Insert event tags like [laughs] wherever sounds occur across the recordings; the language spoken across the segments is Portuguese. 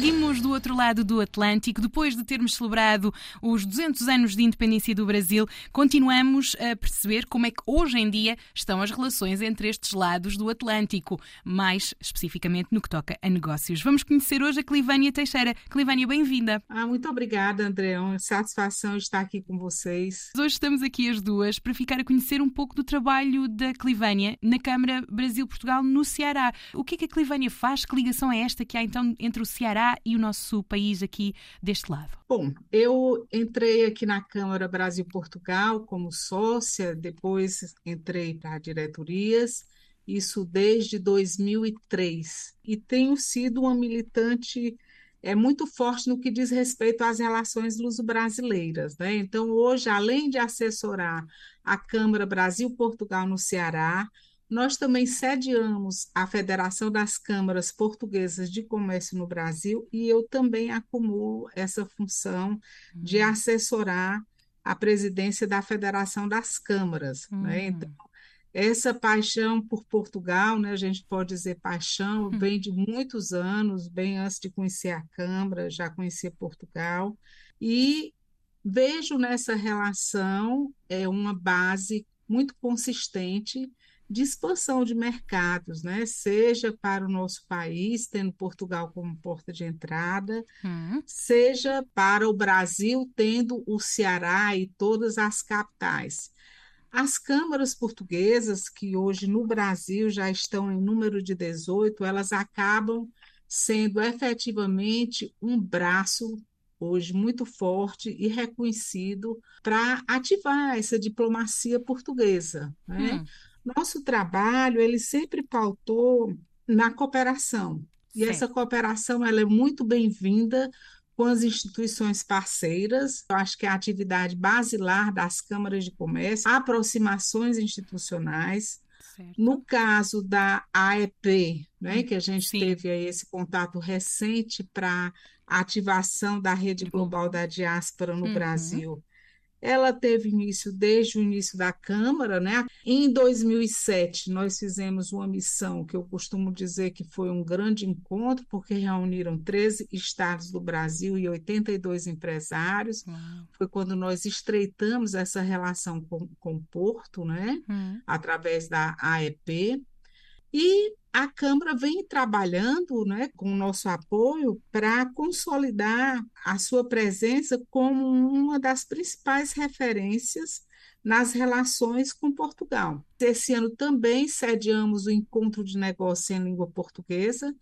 Seguimos do outro lado do Atlântico. Depois de termos celebrado os 200 anos de independência do Brasil, continuamos a perceber como é que hoje em dia estão as relações entre estes lados do Atlântico, mais especificamente no que toca a negócios. Vamos conhecer hoje a Clivânia Teixeira. Clivânia, bem-vinda. Ah, muito obrigada, André. É uma satisfação estar aqui com vocês. Hoje estamos aqui as duas para ficar a conhecer um pouco do trabalho da Clivânia na Câmara Brasil-Portugal no Ceará. O que é que a Clivânia faz? Que ligação é esta que há então entre o Ceará e o nosso país aqui deste lado? Bom, eu entrei aqui na Câmara Brasil-Portugal como sócia, depois entrei para diretorias, isso desde 2003, e tenho sido uma militante é muito forte no que diz respeito às relações luso-brasileiras. Né? Então, hoje, além de assessorar a Câmara Brasil-Portugal no Ceará, nós também sediamos a Federação das Câmaras Portuguesas de Comércio no Brasil e eu também acumulo essa função de uhum. assessorar a presidência da Federação das Câmaras. Né? Uhum. Né? Então, essa paixão por Portugal, né, a gente pode dizer paixão, uhum. vem de muitos anos, bem antes de conhecer a Câmara, já conhecia Portugal, e vejo nessa relação é, uma base muito consistente de expansão de mercados, né? seja para o nosso país, tendo Portugal como porta de entrada, uhum. seja para o Brasil, tendo o Ceará e todas as capitais. As câmaras portuguesas, que hoje no Brasil já estão em número de 18, elas acabam sendo efetivamente um braço hoje muito forte e reconhecido para ativar essa diplomacia portuguesa. Né? Hum. Nosso trabalho ele sempre pautou na cooperação e essa cooperação ela é muito bem-vinda com as instituições parceiras. Eu acho que é a atividade basilar das câmaras de comércio, aproximações institucionais. Certo. No caso da AEP, né, hum, que a gente Sim. teve aí esse contato recente para a ativação da rede global da diáspora no uhum. Brasil, ela teve início desde o início da Câmara, né? Em 2007, nós fizemos uma missão que eu costumo dizer que foi um grande encontro, porque reuniram 13 estados do Brasil e 82 empresários. Uhum. Foi quando nós estreitamos essa relação com, com o Porto, né? Uhum. Através da AEP. E a Câmara vem trabalhando né, com o nosso apoio para consolidar a sua presença como uma das principais referências nas relações com Portugal. Esse ano também sediamos o Encontro de Negócios em Língua Portuguesa,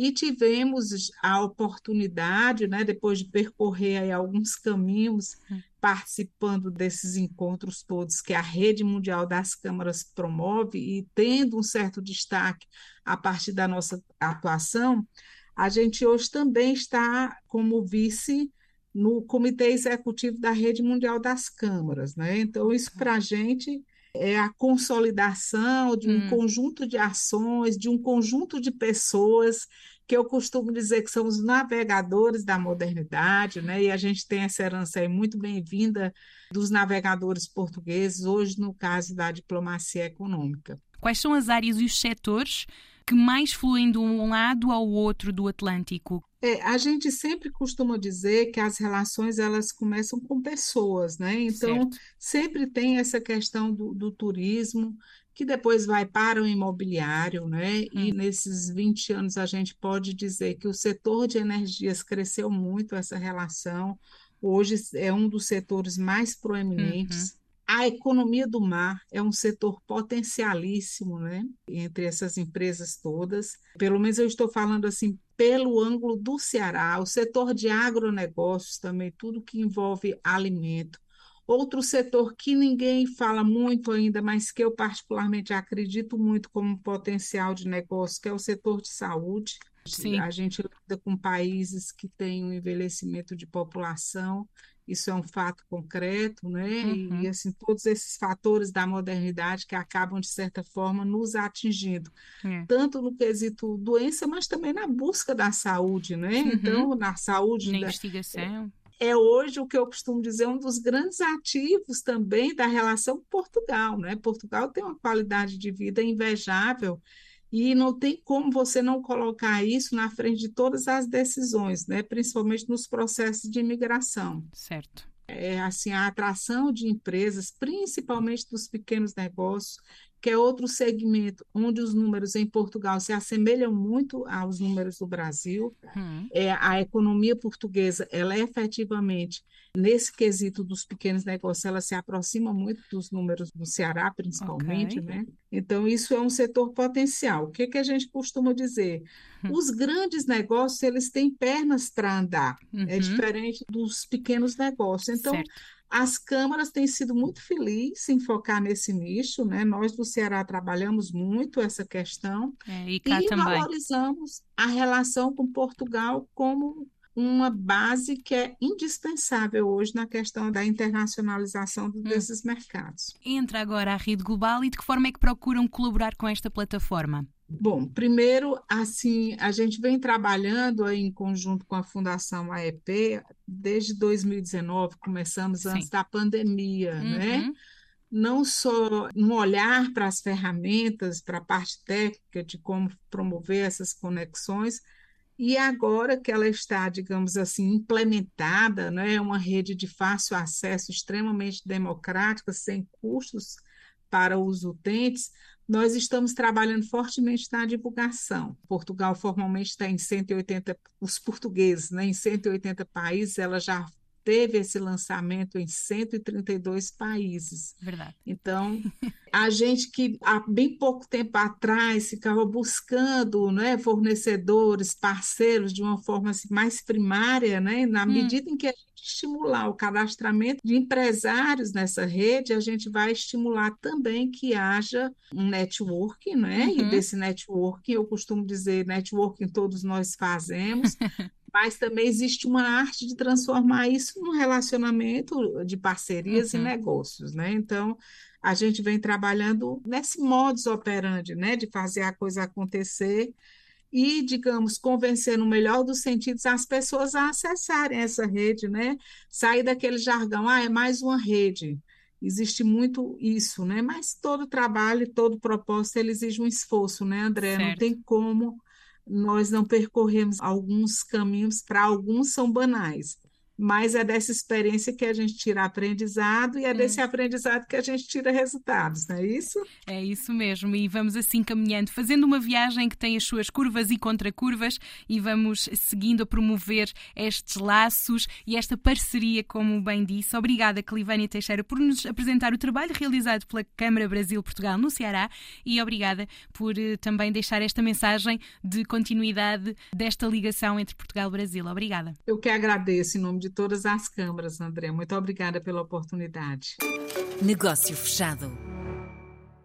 e tivemos a oportunidade, né, depois de percorrer alguns caminhos, hum. participando desses encontros todos que a Rede Mundial das Câmaras promove e tendo um certo destaque a partir da nossa atuação, a gente hoje também está como vice no Comitê Executivo da Rede Mundial das Câmaras. Né? Então, isso para a gente é a consolidação de um hum. conjunto de ações, de um conjunto de pessoas que eu costumo dizer que são os navegadores da modernidade, né? E a gente tem essa herança aí muito bem-vinda dos navegadores portugueses, hoje no caso da diplomacia econômica. Quais são as áreas e os setores que mais fluem de um lado ao outro do Atlântico? É, a gente sempre costuma dizer que as relações elas começam com pessoas, né? Então certo. sempre tem essa questão do, do, turismo que depois vai para o imobiliário, né? Hum. E nesses 20 anos a gente pode dizer que o setor de energias cresceu muito essa relação. Hoje é um dos setores mais proeminentes. Uhum. A economia do mar é um setor potencialíssimo, né? Entre essas empresas todas. Pelo menos eu estou falando assim pelo ângulo do Ceará, o setor de agronegócios também, tudo que envolve alimento. Outro setor que ninguém fala muito ainda, mas que eu particularmente acredito muito como potencial de negócio, que é o setor de saúde. Sim. A gente lida com países que têm um envelhecimento de população isso é um fato concreto, né? Uhum. E, assim, todos esses fatores da modernidade que acabam, de certa forma, nos atingindo, é. tanto no quesito doença, mas também na busca da saúde, né? Uhum. Então, na saúde. Na da, investigação. é hoje o que eu costumo dizer um dos grandes ativos também da relação com Portugal, né? Portugal tem uma qualidade de vida invejável e não tem como você não colocar isso na frente de todas as decisões, né? Principalmente nos processos de imigração. Certo. É assim a atração de empresas, principalmente dos pequenos negócios, que é outro segmento onde os números em Portugal se assemelham muito aos números do Brasil. Hum. É, a economia portuguesa, ela é efetivamente, nesse quesito dos pequenos negócios, ela se aproxima muito dos números do Ceará, principalmente, okay. né? Então, isso é um setor potencial. O que, que a gente costuma dizer? Hum. Os grandes negócios, eles têm pernas para andar. É uhum. É diferente dos pequenos negócios. Então, certo as câmaras têm sido muito felizes em focar nesse nicho, né? Nós do Ceará trabalhamos muito essa questão é, e, e valorizamos a relação com Portugal como uma base que é indispensável hoje na questão da internacionalização hum. desses mercados. Entra agora a rede global e de que forma é que procuram colaborar com esta plataforma? Bom, primeiro, assim, a gente vem trabalhando em conjunto com a Fundação AEP desde 2019, começamos antes Sim. da pandemia, né? uhum. né? Não só no olhar para as ferramentas, para a parte técnica de como promover essas conexões, e agora que ela está, digamos assim, implementada, né, uma rede de fácil acesso, extremamente democrática, sem custos para os utentes, nós estamos trabalhando fortemente na divulgação. Portugal formalmente está em 180, os portugueses, né, em 180 países, ela já teve esse lançamento em 132 países. Verdade. Então, [laughs] a gente que há bem pouco tempo atrás ficava buscando né, fornecedores, parceiros de uma forma assim, mais primária, né, na hum. medida em que a gente estimular o cadastramento de empresários nessa rede, a gente vai estimular também que haja um networking, né? Uhum. E desse networking, eu costumo dizer, networking todos nós fazemos, [laughs] mas também existe uma arte de transformar isso num relacionamento de parcerias uhum. e negócios, né? Então, a gente vem trabalhando nesse modus operandi, né, de fazer a coisa acontecer e, digamos, convencer no melhor dos sentidos as pessoas a acessarem essa rede, né? Sair daquele jargão, ah, é mais uma rede. Existe muito isso, né? Mas todo trabalho, todo propósito, ele exige um esforço, né, André? Certo. Não tem como nós não percorremos alguns caminhos, para alguns são banais, mas é dessa experiência que a gente tira aprendizado e é, é, desse aprendizado que a gente tira resultados, não é isso? É isso mesmo, e vamos assim caminhando, fazendo uma viagem que tem as suas curvas e contracurvas e vamos seguindo a promover estes laços e esta parceria, como bem disse. Obrigada, Clivânia Teixeira, por nos apresentar o trabalho realizado pela Câmara Brasil-Portugal no Ceará e obrigada por eh, também deixar esta mensagem de continuidade desta ligação entre Portugal e Brasil. Obrigada. Eu que agradeço em nome todas as câmaras, André. Muito obrigada pela oportunidade. Negócio fechado.